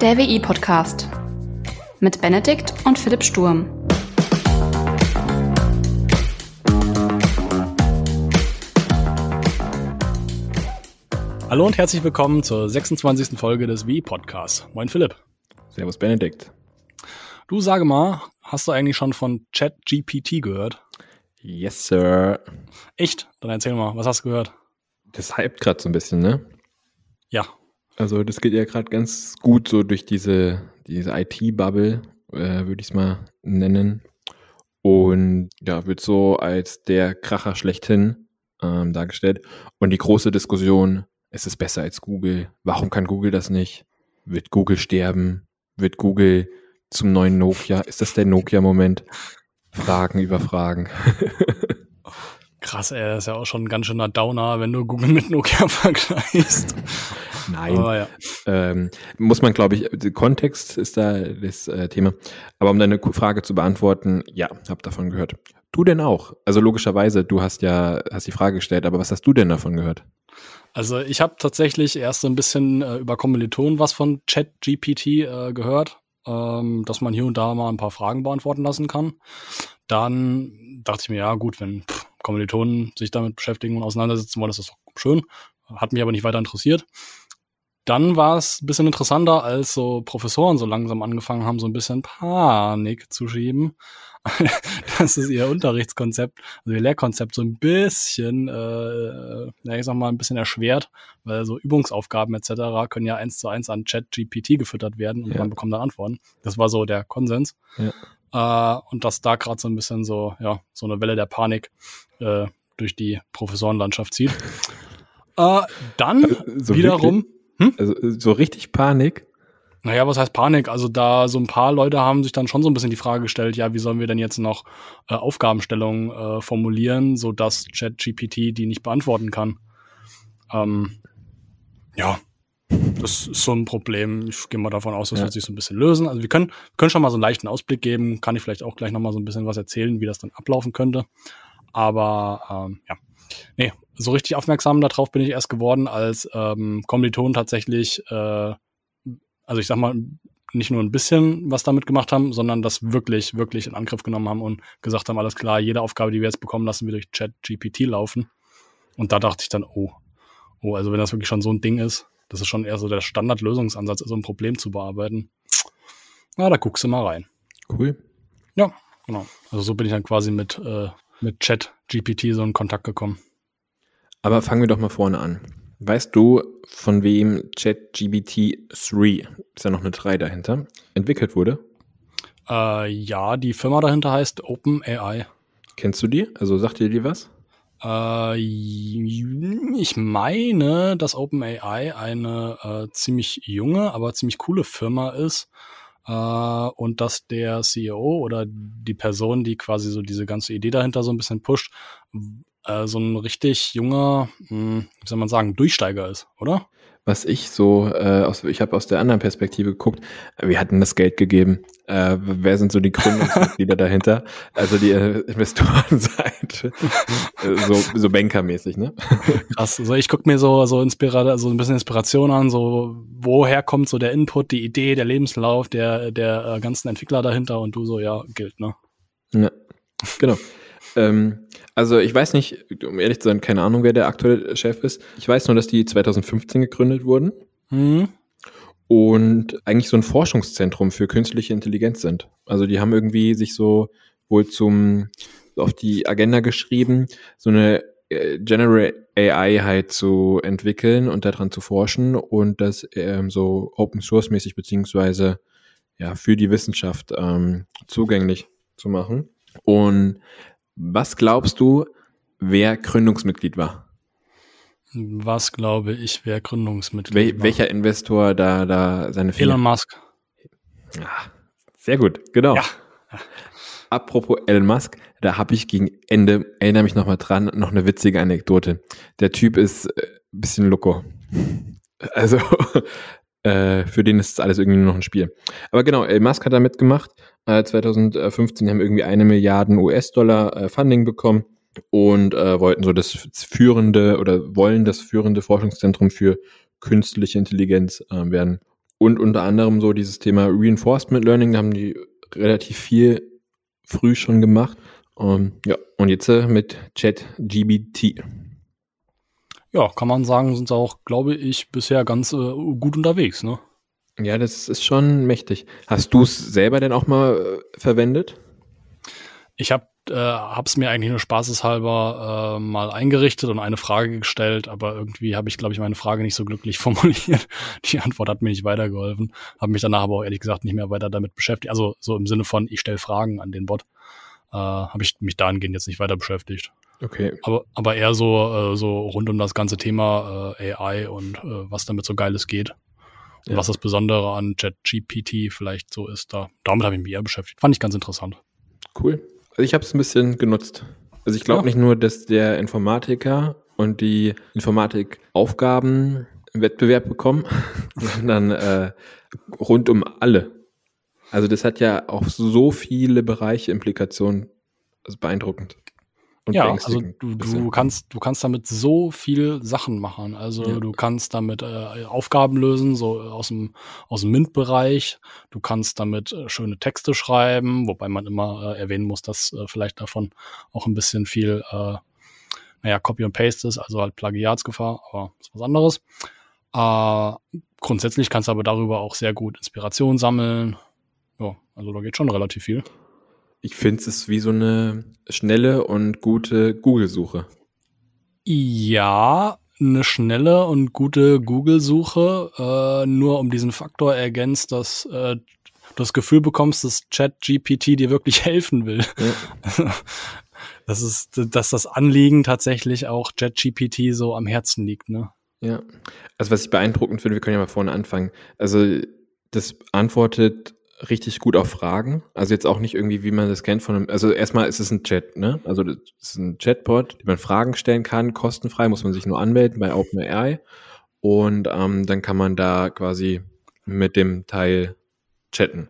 Der WI-Podcast mit Benedikt und Philipp Sturm. Hallo und herzlich willkommen zur 26. Folge des WI-Podcasts. Moin Philipp. Servus Benedikt. Du sage mal, hast du eigentlich schon von ChatGPT gehört? Yes, Sir. Echt? Dann erzähl mal, was hast du gehört? Das hypt gerade so ein bisschen, ne? Ja. Also das geht ja gerade ganz gut so durch diese, diese IT-Bubble, äh, würde ich es mal nennen. Und ja, wird so als der Kracher schlechthin ähm, dargestellt. Und die große Diskussion, ist es besser als Google? Warum kann Google das nicht? Wird Google sterben? Wird Google zum neuen Nokia? Ist das der Nokia-Moment? Fragen über Fragen. Krass, ey, das ist ja auch schon ein ganz schöner Downer, wenn du Google mit Nokia vergleichst. Nein. Ja. Ähm, muss man, glaube ich, Kontext ist da das äh, Thema. Aber um deine Frage zu beantworten, ja, hab davon gehört. Du denn auch? Also logischerweise, du hast ja hast die Frage gestellt, aber was hast du denn davon gehört? Also ich habe tatsächlich erst so ein bisschen äh, über Kommilitonen was von ChatGPT äh, gehört ähm, dass man hier und da mal ein paar Fragen beantworten lassen kann. Dann dachte ich mir, ja gut, wenn pff, Kommilitonen sich damit beschäftigen und auseinandersetzen wollen, ist das doch schön. Hat mich aber nicht weiter interessiert. Dann war es ein bisschen interessanter, als so Professoren so langsam angefangen haben, so ein bisschen Panik zu schieben. das ist ihr Unterrichtskonzept, also ihr Lehrkonzept so ein bisschen, äh, ja, ich sag mal, ein bisschen erschwert, weil so Übungsaufgaben etc. können ja eins zu eins an Chat-GPT gefüttert werden und ja. man bekommt dann Antworten. Das war so der Konsens. Ja. Äh, und dass da gerade so ein bisschen so, ja, so eine Welle der Panik äh, durch die Professorenlandschaft zieht. Äh, dann also, so wiederum. Hm? Also so richtig Panik. Naja, was heißt Panik? Also da so ein paar Leute haben sich dann schon so ein bisschen die Frage gestellt, ja, wie sollen wir denn jetzt noch äh, Aufgabenstellungen äh, formulieren, so dass ChatGPT die nicht beantworten kann? Ähm, ja, das ist so ein Problem. Ich gehe mal davon aus, das ja. wird sich so ein bisschen lösen. Also wir können, können schon mal so einen leichten Ausblick geben. Kann ich vielleicht auch gleich noch mal so ein bisschen was erzählen, wie das dann ablaufen könnte. Aber ähm, ja, nee, so richtig aufmerksam darauf bin ich erst geworden, als ähm, Kommilitonen tatsächlich äh, also ich sag mal, nicht nur ein bisschen was damit gemacht haben, sondern das wirklich, wirklich in Angriff genommen haben und gesagt haben, alles klar, jede Aufgabe, die wir jetzt bekommen, lassen wir durch Chat GPT laufen. Und da dachte ich dann, oh, oh, also wenn das wirklich schon so ein Ding ist, das ist schon eher so der Standardlösungsansatz, so ein Problem zu bearbeiten. Na, da guckst du mal rein. Cool. Ja, genau. Also so bin ich dann quasi mit, äh, mit Chat GPT so in Kontakt gekommen. Aber fangen wir doch mal vorne an. Weißt du, von wem ChatGBT 3, ist ja noch eine 3 dahinter, entwickelt wurde? Äh, ja, die Firma dahinter heißt OpenAI. Kennst du die? Also sagt dir die was? Äh, ich meine, dass OpenAI eine äh, ziemlich junge, aber ziemlich coole Firma ist. Äh, und dass der CEO oder die Person, die quasi so diese ganze Idee dahinter so ein bisschen pusht, so ein richtig junger, hm, wie soll man sagen, Durchsteiger ist, oder? Was ich so, äh, aus, ich habe aus der anderen Perspektive geguckt, wir hatten das Geld gegeben. Äh, wer sind so die Gründungsmitglieder dahinter? Also die äh, Investorenseite. Äh, so, so Bankermäßig, ne? Krass. Also ich guck mir so, so, Inspira so ein bisschen Inspiration an, so woher kommt so der Input, die Idee, der Lebenslauf der, der äh, ganzen Entwickler dahinter und du so, ja, gilt, ne? Ja, genau. Ähm, also ich weiß nicht, um ehrlich zu sein, keine Ahnung, wer der aktuelle Chef ist. Ich weiß nur, dass die 2015 gegründet wurden. Mhm. Und eigentlich so ein Forschungszentrum für künstliche Intelligenz sind. Also die haben irgendwie sich so wohl zum auf die Agenda geschrieben, so eine äh, General AI halt zu entwickeln und daran zu forschen und das ähm, so Open Source mäßig beziehungsweise ja für die Wissenschaft ähm, zugänglich zu machen. Und was glaubst du, wer Gründungsmitglied war? Was glaube ich, wer Gründungsmitglied Wel war? Welcher Investor da, da seine Finger? Elon Musk. Ja, sehr gut, genau. Ja. Apropos Elon Musk, da habe ich gegen Ende, erinnere mich nochmal dran, noch eine witzige Anekdote. Der Typ ist äh, bisschen loco. Also, äh, für den ist alles irgendwie nur noch ein Spiel. Aber genau, Elon Musk hat da mitgemacht. Äh, 2015 haben irgendwie eine Milliarden US-Dollar äh, Funding bekommen und äh, wollten so das führende oder wollen das führende Forschungszentrum für künstliche Intelligenz äh, werden. und unter anderem so dieses Thema Reinforcement Learning, da haben die relativ viel früh schon gemacht. Um, ähm, ja, und jetzt äh, mit ChatGBT. Ja, kann man sagen, sind sie auch, glaube ich, bisher ganz äh, gut unterwegs, ne? Ja, das ist schon mächtig. Hast du es selber denn auch mal äh, verwendet? Ich habe äh, hab's mir eigentlich nur spaßeshalber äh, mal eingerichtet und eine Frage gestellt, aber irgendwie habe ich, glaube ich, meine Frage nicht so glücklich formuliert. Die Antwort hat mir nicht weitergeholfen. Habe mich danach aber auch ehrlich gesagt nicht mehr weiter damit beschäftigt. Also so im Sinne von, ich stelle Fragen an den Bot, äh, habe ich mich dahingehend jetzt nicht weiter beschäftigt. Okay. Aber, aber eher so, äh, so rund um das ganze Thema äh, AI und äh, was damit so Geiles geht. Und ja. was das Besondere an ChatGPT vielleicht so ist, da, damit habe ich mich eher beschäftigt. Fand ich ganz interessant. Cool. Also ich habe es ein bisschen genutzt. Also ich glaube ja. nicht nur, dass der Informatiker und die Informatikaufgaben einen Wettbewerb bekommen, sondern äh, rund um alle. Also das hat ja auch so viele Bereiche Implikationen. Also beeindruckend ja, also du, du kannst, du kannst damit so viel Sachen machen. Also ja. du kannst damit äh, Aufgaben lösen, so aus dem, aus dem MINT-Bereich. Du kannst damit äh, schöne Texte schreiben, wobei man immer äh, erwähnen muss, dass äh, vielleicht davon auch ein bisschen viel, äh, naja, Copy und Paste ist, also halt Plagiatsgefahr, aber ist was anderes. Äh, grundsätzlich kannst du aber darüber auch sehr gut Inspiration sammeln. Ja, also da geht schon relativ viel. Ich finde es wie so eine schnelle und gute Google-Suche. Ja, eine schnelle und gute Google-Suche, äh, nur um diesen Faktor ergänzt, dass äh, du das Gefühl bekommst, dass ChatGPT dir wirklich helfen will. Ja. das ist, dass das Anliegen tatsächlich auch ChatGPT so am Herzen liegt, ne? Ja. Also was ich beeindruckend finde, wir können ja mal vorne anfangen. Also das antwortet richtig gut auf Fragen. Also jetzt auch nicht irgendwie, wie man das kennt von einem, also erstmal ist es ein Chat, ne? Also das ist ein Chatbot, den man Fragen stellen kann, kostenfrei, muss man sich nur anmelden bei OpenAI. Und ähm, dann kann man da quasi mit dem Teil chatten.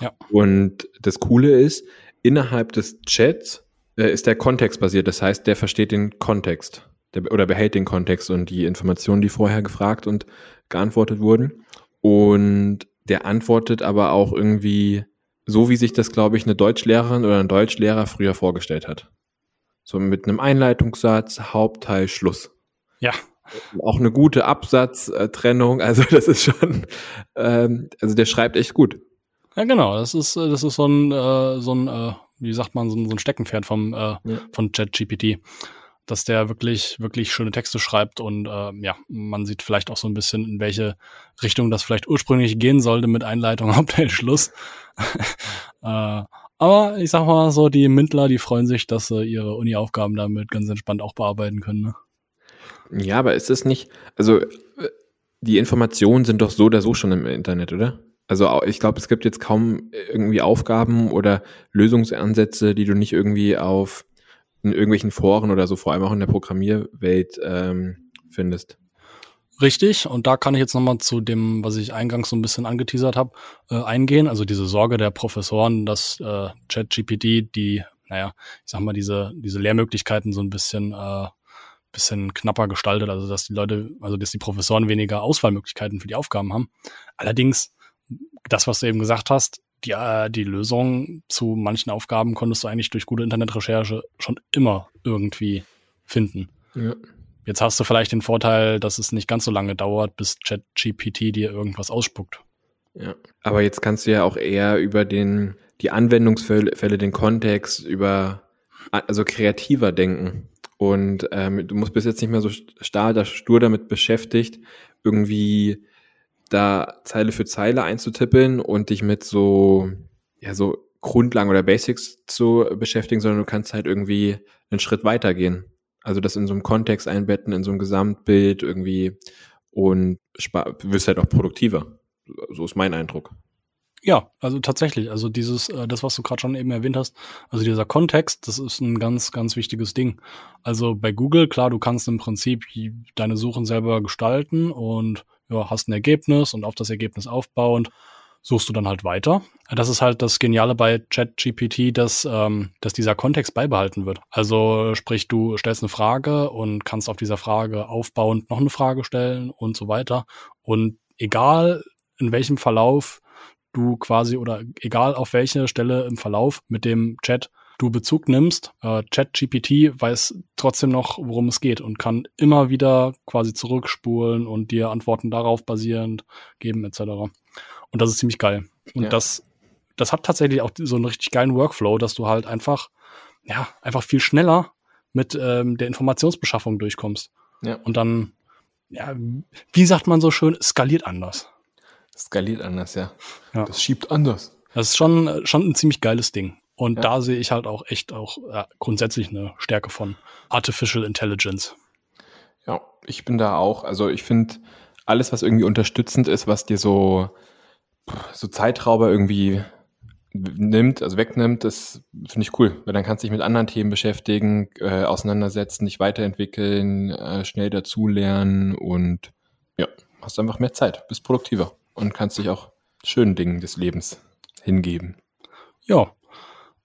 Ja. Und das Coole ist, innerhalb des Chats äh, ist der Kontext basiert. Das heißt, der versteht den Kontext der, oder behält den Kontext und die Informationen, die vorher gefragt und geantwortet wurden. Und der antwortet aber auch irgendwie so, wie sich das, glaube ich, eine Deutschlehrerin oder ein Deutschlehrer früher vorgestellt hat. So mit einem Einleitungssatz, Hauptteil, Schluss. Ja. Auch eine gute Absatztrennung, also das ist schon, ähm, also der schreibt echt gut. Ja, genau, das ist, das ist so ein, äh, so ein, äh, wie sagt man, so ein, so ein Steckenpferd vom, äh, ja. von ChatGPT dass der wirklich, wirklich schöne Texte schreibt und äh, ja, man sieht vielleicht auch so ein bisschen, in welche Richtung das vielleicht ursprünglich gehen sollte mit Einleitung, Hauptteil, Schluss. äh, aber ich sag mal so, die Mintler, die freuen sich, dass sie ihre Uni-Aufgaben damit ganz entspannt auch bearbeiten können. Ne? Ja, aber ist es nicht, also äh, die Informationen sind doch so oder so schon im Internet, oder? Also ich glaube, es gibt jetzt kaum irgendwie Aufgaben oder Lösungsansätze, die du nicht irgendwie auf in irgendwelchen Foren oder so, vor allem auch in der Programmierwelt ähm, findest. Richtig, und da kann ich jetzt nochmal zu dem, was ich eingangs so ein bisschen angeteasert habe, äh, eingehen. Also diese Sorge der Professoren, dass äh, ChatGPT die, naja, ich sag mal, diese, diese Lehrmöglichkeiten so ein bisschen, äh, bisschen knapper gestaltet, also dass die Leute, also dass die Professoren weniger Auswahlmöglichkeiten für die Aufgaben haben. Allerdings, das, was du eben gesagt hast, die, äh, die Lösung zu manchen Aufgaben konntest du eigentlich durch gute Internetrecherche schon immer irgendwie finden. Ja. Jetzt hast du vielleicht den Vorteil, dass es nicht ganz so lange dauert, bis ChatGPT dir irgendwas ausspuckt. Ja, aber jetzt kannst du ja auch eher über den, die Anwendungsfälle, den Kontext, über, also kreativer denken. Und ähm, du musst bis jetzt nicht mehr so starr, stur damit beschäftigt, irgendwie da Zeile für Zeile einzutippeln und dich mit so, ja, so Grundlagen oder Basics zu beschäftigen, sondern du kannst halt irgendwie einen Schritt weitergehen. Also das in so einem Kontext einbetten, in so einem Gesamtbild irgendwie und wirst halt auch produktiver. So ist mein Eindruck. Ja, also tatsächlich, also dieses, äh, das, was du gerade schon eben erwähnt hast, also dieser Kontext, das ist ein ganz, ganz wichtiges Ding. Also bei Google, klar, du kannst im Prinzip deine Suchen selber gestalten und ja, hast ein Ergebnis und auf das Ergebnis aufbauend suchst du dann halt weiter. Das ist halt das Geniale bei ChatGPT, dass, ähm, dass dieser Kontext beibehalten wird. Also sprich, du stellst eine Frage und kannst auf dieser Frage aufbauend noch eine Frage stellen und so weiter. Und egal in welchem Verlauf du quasi oder egal auf welche Stelle im Verlauf mit dem Chat du Bezug nimmst, äh, ChatGPT weiß trotzdem noch, worum es geht und kann immer wieder quasi zurückspulen und dir Antworten darauf basierend geben etc. Und das ist ziemlich geil. Und ja. das, das hat tatsächlich auch so einen richtig geilen Workflow, dass du halt einfach, ja, einfach viel schneller mit ähm, der Informationsbeschaffung durchkommst. Ja. Und dann, ja, wie sagt man so schön, skaliert anders. Skaliert anders, ja. ja. Das schiebt anders. Das ist schon, schon ein ziemlich geiles Ding. Und ja. da sehe ich halt auch echt auch ja, grundsätzlich eine Stärke von Artificial Intelligence. Ja, ich bin da auch. Also ich finde alles, was irgendwie unterstützend ist, was dir so, so Zeitrauber irgendwie nimmt, also wegnimmt, das finde ich cool, weil dann kannst du dich mit anderen Themen beschäftigen, äh, auseinandersetzen, dich weiterentwickeln, äh, schnell dazulernen und ja, hast einfach mehr Zeit, bist produktiver und kannst dich auch schönen Dingen des Lebens hingeben. Ja,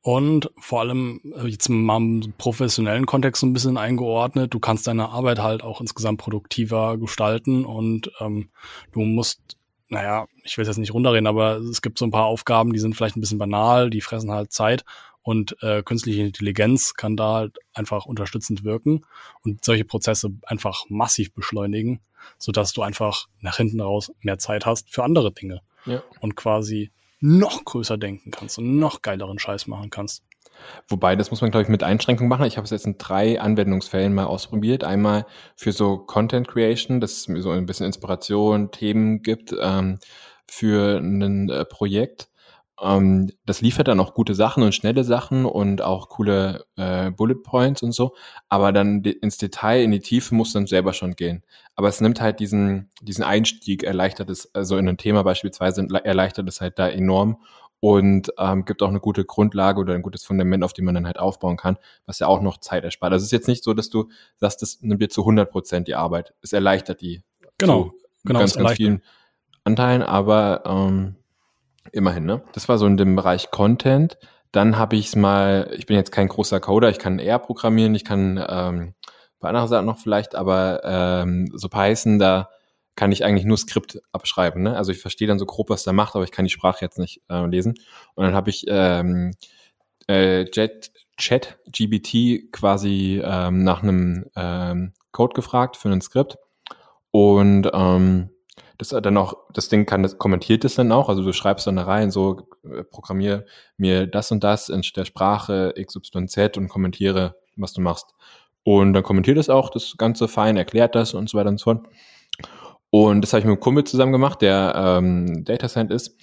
und vor allem äh, jetzt mal im professionellen Kontext so ein bisschen eingeordnet, du kannst deine Arbeit halt auch insgesamt produktiver gestalten und ähm, du musst, naja, ich will es jetzt nicht runterreden, aber es gibt so ein paar Aufgaben, die sind vielleicht ein bisschen banal, die fressen halt Zeit und äh, künstliche Intelligenz kann da halt einfach unterstützend wirken und solche Prozesse einfach massiv beschleunigen, sodass du einfach nach hinten raus mehr Zeit hast für andere Dinge. Ja. Und quasi noch größer denken kannst und noch geileren Scheiß machen kannst. Wobei, das muss man, glaube ich, mit Einschränkungen machen. Ich habe es jetzt in drei Anwendungsfällen mal ausprobiert. Einmal für so Content Creation, dass es mir so ein bisschen Inspiration, Themen gibt ähm, für ein äh, Projekt. Ähm, das liefert dann auch gute Sachen und schnelle Sachen und auch coole äh, Bullet Points und so. Aber dann ins Detail, in die Tiefe muss dann selber schon gehen. Aber es nimmt halt diesen, diesen Einstieg, erleichtert es, also in ein Thema beispielsweise, erleichtert es halt da enorm und ähm, gibt auch eine gute Grundlage oder ein gutes Fundament, auf dem man dann halt aufbauen kann, was ja auch noch Zeit erspart. Also es ist jetzt nicht so, dass du sagst, das nimmt dir zu 100 Prozent die Arbeit. Es erleichtert die. Genau, genau. Ganz, ganz vielen Anteilen, aber ähm, Immerhin, ne? Das war so in dem Bereich Content. Dann habe ich es mal, ich bin jetzt kein großer Coder, ich kann eher programmieren, ich kann ähm, bei anderen Sachen noch vielleicht, aber ähm, so Python, da kann ich eigentlich nur Skript abschreiben. Ne? Also ich verstehe dann so grob, was der macht, aber ich kann die Sprache jetzt nicht äh, lesen. Und dann habe ich ähm, äh, Jet, Chat GBT quasi ähm, nach einem ähm, Code gefragt für ein Skript. Und ähm, das dann auch, das Ding kann, das kommentiert es dann auch. Also du schreibst dann da rein, so äh, programmier mir das und das in der Sprache XYZ und kommentiere, was du machst. Und dann kommentiert es auch, das Ganze fein, erklärt das und so weiter und so fort. Und das habe ich mit einem Kumpel zusammen gemacht, der ähm, Data Scientist,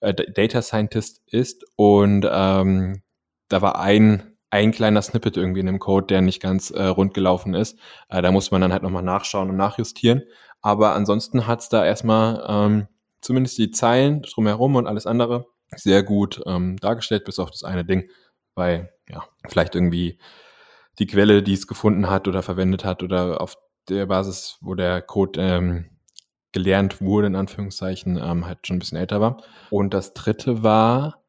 äh, Data Scientist ist. Und ähm, da war ein, ein kleiner Snippet irgendwie in dem Code, der nicht ganz äh, rund gelaufen ist. Äh, da muss man dann halt nochmal nachschauen und nachjustieren. Aber ansonsten hat's da erstmal ähm, zumindest die Zeilen drumherum und alles andere sehr gut ähm, dargestellt, bis auf das eine Ding, weil ja, vielleicht irgendwie die Quelle, die es gefunden hat oder verwendet hat oder auf der Basis, wo der Code ähm, gelernt wurde, in Anführungszeichen, ähm, halt schon ein bisschen älter war. Und das dritte war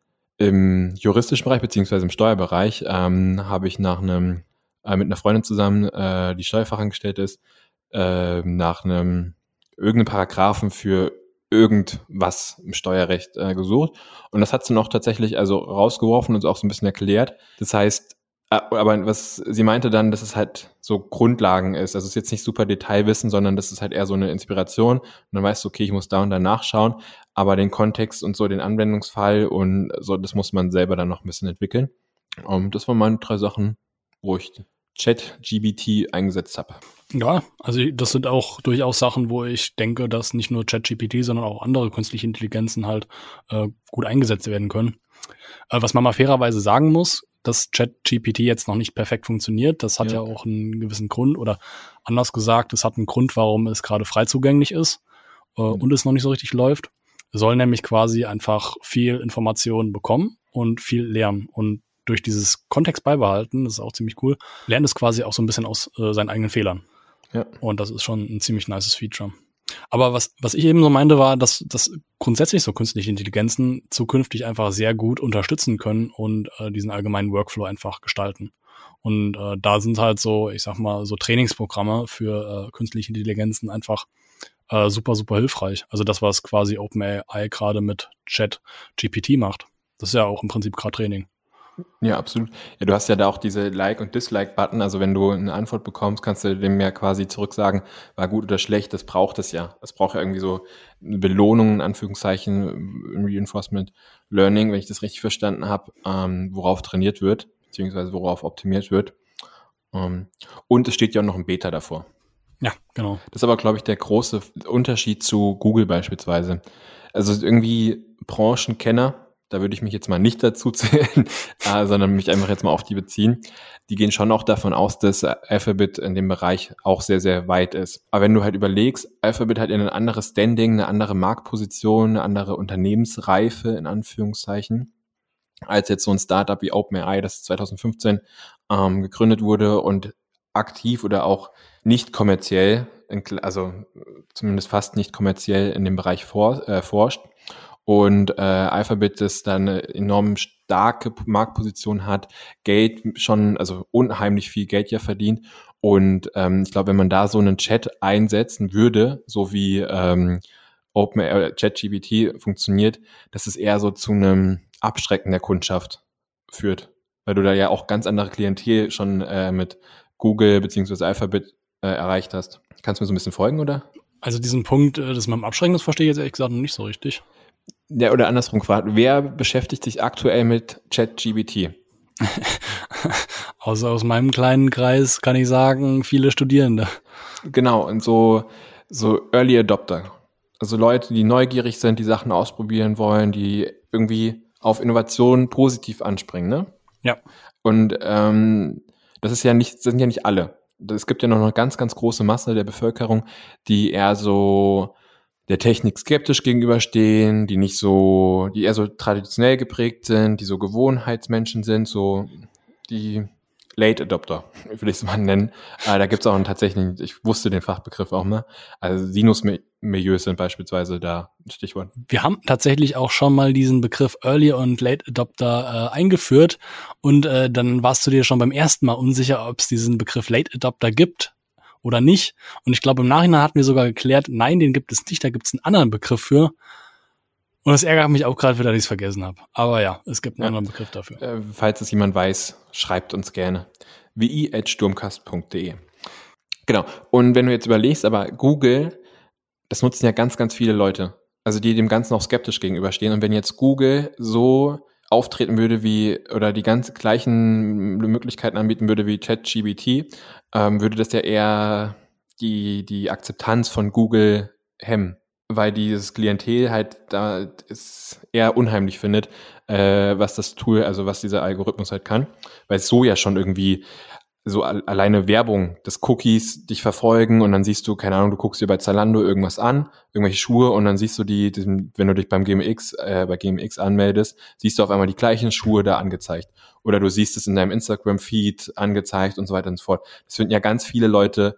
im juristischen Bereich beziehungsweise im Steuerbereich ähm, habe ich nach einem äh, mit einer Freundin zusammen, äh, die Steuerfachangestellte ist, äh, nach einem irgendeinem Paragraphen für irgendwas im Steuerrecht äh, gesucht. Und das hat sie noch tatsächlich also rausgeworfen und auch so ein bisschen erklärt. Das heißt, aber was sie meinte dann, dass es halt so Grundlagen ist. Also es ist jetzt nicht super Detailwissen, sondern das ist halt eher so eine Inspiration. Und dann weißt du, okay, ich muss da und da nachschauen. Aber den Kontext und so den Anwendungsfall und so, das muss man selber dann noch ein bisschen entwickeln. Um, das waren meine drei Sachen, wo ich ChatGBT eingesetzt habe. Ja, also das sind auch durchaus Sachen, wo ich denke, dass nicht nur ChatGPT, sondern auch andere künstliche Intelligenzen halt äh, gut eingesetzt werden können. Äh, was man mal fairerweise sagen muss, dass ChatGPT jetzt noch nicht perfekt funktioniert, das hat ja. ja auch einen gewissen Grund oder anders gesagt, es hat einen Grund, warum es gerade frei zugänglich ist äh, mhm. und es noch nicht so richtig läuft. Soll nämlich quasi einfach viel Information bekommen und viel lernen und durch dieses Kontext beibehalten, das ist auch ziemlich cool, lernt es quasi auch so ein bisschen aus äh, seinen eigenen Fehlern. Ja. Und das ist schon ein ziemlich nices Feature. Aber was, was ich eben so meinte, war, dass, dass grundsätzlich so künstliche Intelligenzen zukünftig einfach sehr gut unterstützen können und äh, diesen allgemeinen Workflow einfach gestalten. Und äh, da sind halt so, ich sag mal, so Trainingsprogramme für äh, künstliche Intelligenzen einfach äh, super, super hilfreich. Also das, was quasi OpenAI gerade mit Chat GPT macht. Das ist ja auch im Prinzip gerade Training. Ja, absolut. Ja, du hast ja da auch diese Like- und Dislike-Button. Also wenn du eine Antwort bekommst, kannst du dem ja quasi zurück sagen, war gut oder schlecht, das braucht es ja. Das braucht ja irgendwie so eine Belohnung, in Anführungszeichen, Reinforcement Learning, wenn ich das richtig verstanden habe, ähm, worauf trainiert wird, beziehungsweise worauf optimiert wird. Ähm, und es steht ja auch noch ein Beta davor. Ja, genau. Das ist aber, glaube ich, der große Unterschied zu Google beispielsweise. Also irgendwie Branchenkenner da würde ich mich jetzt mal nicht dazu zählen, äh, sondern mich einfach jetzt mal auf die beziehen. Die gehen schon auch davon aus, dass Alphabet in dem Bereich auch sehr, sehr weit ist. Aber wenn du halt überlegst, Alphabet hat ja ein anderes Standing, eine andere Marktposition, eine andere Unternehmensreife, in Anführungszeichen, als jetzt so ein Startup wie OpenAI, das 2015 ähm, gegründet wurde und aktiv oder auch nicht kommerziell, also zumindest fast nicht kommerziell in dem Bereich for, äh, forscht. Und äh, Alphabet, das dann eine enorm starke Marktposition hat, Geld schon, also unheimlich viel Geld ja verdient. Und ähm, ich glaube, wenn man da so einen Chat einsetzen würde, so wie ähm, Open äh, ChatGPT funktioniert, dass es eher so zu einem Abschrecken der Kundschaft führt. Weil du da ja auch ganz andere Klientel schon äh, mit Google beziehungsweise Alphabet äh, erreicht hast. Kannst du mir so ein bisschen folgen, oder? Also diesen Punkt, äh, das mit dem Abschrecken, das verstehe ich jetzt ehrlich gesagt noch nicht so richtig. Ja, oder andersrum gefragt, wer beschäftigt sich aktuell mit ChatGBT? Außer aus meinem kleinen Kreis kann ich sagen, viele Studierende. Genau, und so, so Early Adopter. Also Leute, die neugierig sind, die Sachen ausprobieren wollen, die irgendwie auf Innovation positiv anspringen, ne? Ja. Und ähm, das ist ja nicht, das sind ja nicht alle. Es gibt ja noch eine ganz, ganz große Masse der Bevölkerung, die eher so der Technik skeptisch gegenüberstehen, die nicht so, die eher so traditionell geprägt sind, die so Gewohnheitsmenschen sind, so die Late Adopter, will ich es mal nennen. Äh, da gibt es auch einen tatsächlichen, ich wusste den Fachbegriff auch mal. Also Sinus-Milieus sind beispielsweise da ein Stichwort. Wir haben tatsächlich auch schon mal diesen Begriff Early und Late Adopter äh, eingeführt und äh, dann warst du dir schon beim ersten Mal unsicher, ob es diesen Begriff Late Adopter gibt oder nicht. Und ich glaube, im Nachhinein hatten wir sogar geklärt, nein, den gibt es nicht, da gibt es einen anderen Begriff für. Und das ärgert mich auch gerade wieder, dass ich es vergessen habe. Aber ja, es gibt einen ja. anderen Begriff dafür. Äh, falls es jemand weiß, schreibt uns gerne. wi.sturmkast.de Genau. Und wenn du jetzt überlegst, aber Google, das nutzen ja ganz, ganz viele Leute. Also die dem Ganzen auch skeptisch gegenüberstehen. Und wenn jetzt Google so auftreten würde wie oder die ganz gleichen Möglichkeiten anbieten würde wie ChatGBT, ähm, würde das ja eher die, die Akzeptanz von Google hemmen, weil dieses Klientel halt da ist eher unheimlich findet, äh, was das Tool, also was dieser Algorithmus halt kann, weil es so ja schon irgendwie so alleine Werbung des Cookies dich verfolgen und dann siehst du, keine Ahnung, du guckst dir bei Zalando irgendwas an, irgendwelche Schuhe und dann siehst du die, wenn du dich beim GMX, äh, bei GMX anmeldest, siehst du auf einmal die gleichen Schuhe da angezeigt. Oder du siehst es in deinem Instagram-Feed angezeigt und so weiter und so fort. Das finden ja ganz viele Leute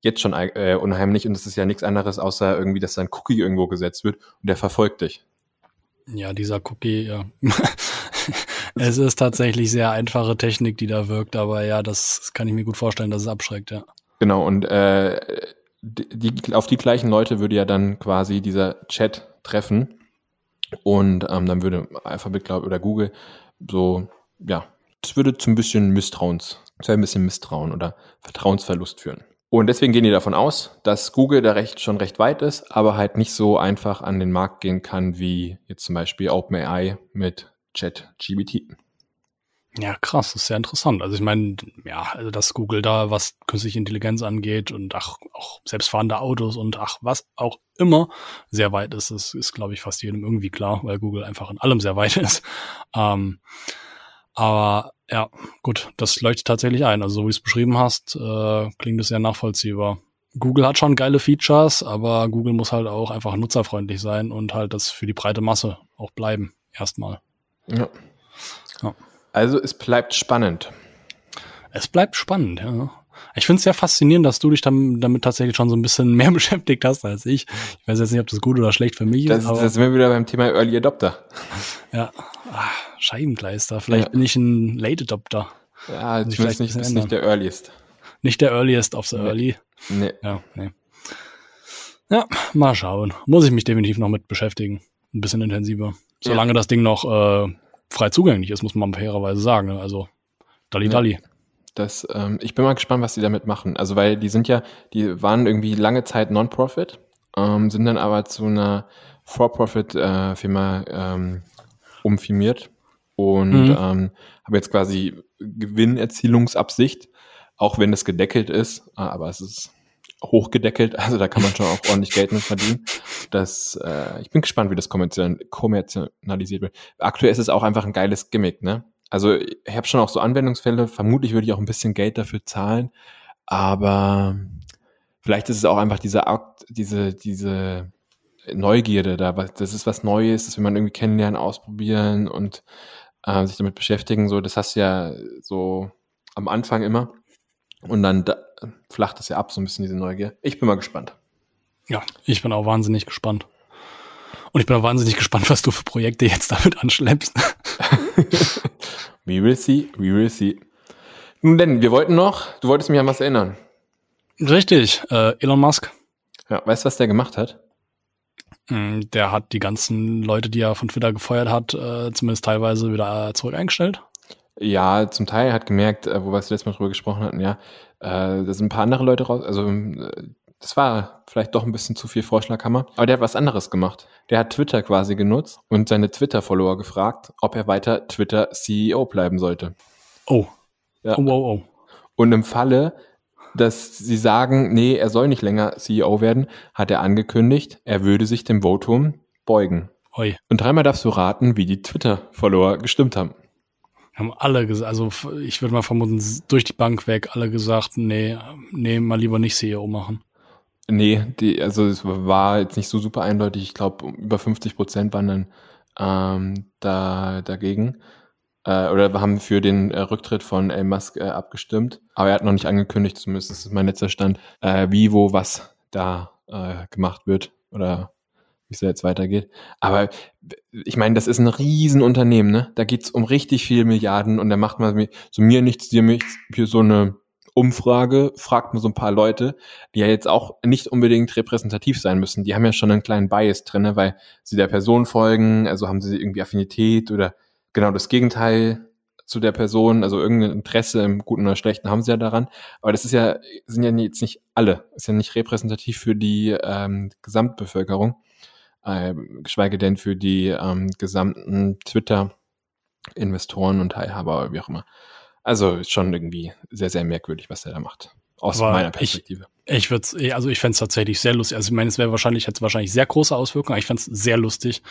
jetzt schon äh, unheimlich und das ist ja nichts anderes, außer irgendwie, dass da ein Cookie irgendwo gesetzt wird und der verfolgt dich. Ja, dieser Cookie, ja. es ist tatsächlich sehr einfache Technik, die da wirkt, aber ja, das kann ich mir gut vorstellen, dass es abschreckt, ja. Genau, und äh, die, auf die gleichen Leute würde ja dann quasi dieser Chat treffen. Und ähm, dann würde Alphabet, glaube oder Google so, ja, das würde zu ein bisschen Misstrauens, zu ein bisschen Misstrauen oder Vertrauensverlust führen. Und deswegen gehen die davon aus, dass Google da recht, schon recht weit ist, aber halt nicht so einfach an den Markt gehen kann wie jetzt zum Beispiel OpenAI mit ChatGBT. Ja, krass, das ist sehr interessant. Also ich meine, ja, also dass Google da, was künstliche Intelligenz angeht und ach, auch selbstfahrende Autos und ach, was auch immer sehr weit ist, das ist, glaube ich, fast jedem irgendwie klar, weil Google einfach in allem sehr weit ist. Ähm, aber ja, gut, das leuchtet tatsächlich ein. Also so wie du es beschrieben hast, äh, klingt es sehr nachvollziehbar. Google hat schon geile Features, aber Google muss halt auch einfach nutzerfreundlich sein und halt das für die breite Masse auch bleiben, erstmal. Ja. ja. Also es bleibt spannend. Es bleibt spannend, ja. Ich finde es sehr faszinierend, dass du dich damit, damit tatsächlich schon so ein bisschen mehr beschäftigt hast als ich. Ich weiß jetzt nicht, ob das gut oder schlecht für mich ist. Das, das sind wir wieder beim Thema Early Adopter. Ja, Ach, Scheibenkleister. Vielleicht ja. bin ich ein Late Adopter. Ja, zumindest nicht, ist nicht der Earliest. Nicht der Earliest of the nee. Early. Nee. Ja, nee. Ja, mal schauen. Muss ich mich definitiv noch mit beschäftigen. Ein bisschen intensiver. Solange ja. das Ding noch äh, frei zugänglich ist, muss man fairerweise sagen. Ne? Also, Dalli ja. Dalli. Das, ähm, ich bin mal gespannt, was die damit machen. Also, weil die sind ja, die waren irgendwie lange Zeit Non-Profit, ähm, sind dann aber zu einer For-Profit-Firma äh, ähm, umfirmiert und mhm. ähm, habe jetzt quasi Gewinnerzielungsabsicht, auch wenn es gedeckelt ist, äh, aber es ist hochgedeckelt, also da kann man schon auch ordentlich Geld mit verdienen. Das, äh, ich bin gespannt, wie das kommerzialisiert wird. Aktuell ist es auch einfach ein geiles Gimmick, ne? Also ich habe schon auch so Anwendungsfälle, vermutlich würde ich auch ein bisschen Geld dafür zahlen, aber vielleicht ist es auch einfach diese Akt, diese, diese Neugierde da, das ist was Neues, das will man irgendwie kennenlernen, ausprobieren und äh, sich damit beschäftigen. So, das hast du ja so am Anfang immer. Und dann da, flacht es ja ab, so ein bisschen diese Neugier. Ich bin mal gespannt. Ja, ich bin auch wahnsinnig gespannt. Und ich bin auch wahnsinnig gespannt, was du für Projekte jetzt damit anschleppst. we will see, we will see. Nun denn, wir wollten noch, du wolltest mich an was erinnern. Richtig, äh, Elon Musk. Ja, weißt du, was der gemacht hat? Hm, der hat die ganzen Leute, die er von Twitter gefeuert hat, äh, zumindest teilweise wieder zurück eingestellt. Ja, zum Teil hat gemerkt, äh, wo wir das letzte Mal drüber gesprochen hatten, ja, äh, da sind ein paar andere Leute raus, also äh, das war vielleicht doch ein bisschen zu viel Vorschlaghammer, aber der hat was anderes gemacht. Der hat Twitter quasi genutzt und seine Twitter-Follower gefragt, ob er weiter Twitter-CEO bleiben sollte. Oh. Ja. Oh, oh, oh. Und im Falle, dass sie sagen, nee, er soll nicht länger CEO werden, hat er angekündigt, er würde sich dem Votum beugen. Oi. Und dreimal darfst du raten, wie die Twitter-Follower gestimmt haben haben alle gesagt, also ich würde mal vermuten, durch die Bank weg, alle gesagt, nee, nee, mal lieber nicht CEO machen. Nee, die, also es war jetzt nicht so super eindeutig. Ich glaube, über 50 Prozent waren dann ähm, da dagegen. Äh, oder haben für den äh, Rücktritt von Elon Musk äh, abgestimmt. Aber er hat noch nicht angekündigt, zumindest das ist mein letzter Stand, äh, wie, wo, was da äh, gemacht wird. Oder wie es jetzt weitergeht. Aber ich meine, das ist ein Riesenunternehmen, ne? Da geht's um richtig viele Milliarden und da macht man so mir nichts, dir nichts, für so eine Umfrage, fragt man so ein paar Leute, die ja jetzt auch nicht unbedingt repräsentativ sein müssen. Die haben ja schon einen kleinen Bias drin, weil sie der Person folgen, also haben sie irgendwie Affinität oder genau das Gegenteil zu der Person, also irgendein Interesse im Guten oder Schlechten haben sie ja daran. Aber das ist ja, sind ja jetzt nicht alle, ist ja nicht repräsentativ für die ähm, Gesamtbevölkerung äh, geschweige denn für die ähm, gesamten Twitter-Investoren und Teilhaber oder wie auch immer. Also ist schon irgendwie sehr, sehr merkwürdig, was er da macht. Aus Aber meiner Perspektive. Ich, ich würde also ich fände es tatsächlich sehr lustig. Also ich meine, es wäre wahrscheinlich, hätte wahrscheinlich sehr große Auswirkungen, aber ich fände es sehr lustig,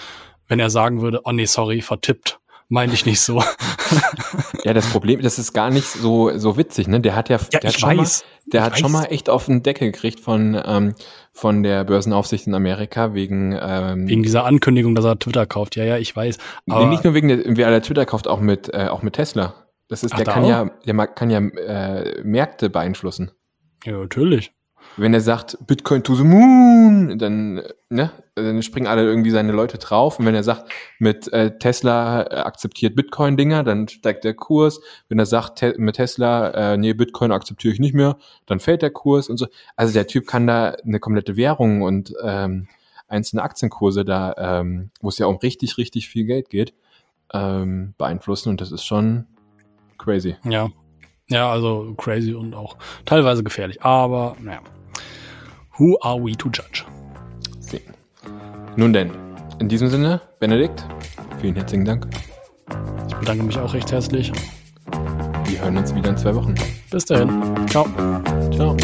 wenn er sagen würde, oh nee, sorry, vertippt meine ich nicht so. ja, das Problem, das ist gar nicht so so witzig, ne? Der hat ja, ja der hat schon mal, der hat schon mal echt auf den Deckel gekriegt von ähm, von der Börsenaufsicht in Amerika wegen ähm, wegen dieser Ankündigung, dass er Twitter kauft. Ja, ja, ich weiß. Aber nicht nur wegen der, wie er Twitter kauft, auch mit äh, auch mit Tesla. Das ist, Ach, der kann auch? ja, der kann ja äh, Märkte beeinflussen. Ja, natürlich wenn er sagt, Bitcoin to the moon, dann, ne, dann springen alle irgendwie seine Leute drauf. Und wenn er sagt, mit äh, Tesla äh, akzeptiert Bitcoin-Dinger, dann steigt der Kurs. Wenn er sagt, te mit Tesla, äh, nee, Bitcoin akzeptiere ich nicht mehr, dann fällt der Kurs und so. Also der Typ kann da eine komplette Währung und ähm, einzelne Aktienkurse da, ähm, wo es ja um richtig, richtig viel Geld geht, ähm, beeinflussen. Und das ist schon crazy. Ja. Ja, also crazy und auch teilweise gefährlich. Aber, naja. Who are we to judge? See. Nun denn, in diesem Sinne, Benedikt, vielen herzlichen Dank. Ich bedanke mich auch recht herzlich. Wir hören uns wieder in zwei Wochen. Bis dahin. Ciao. Ciao.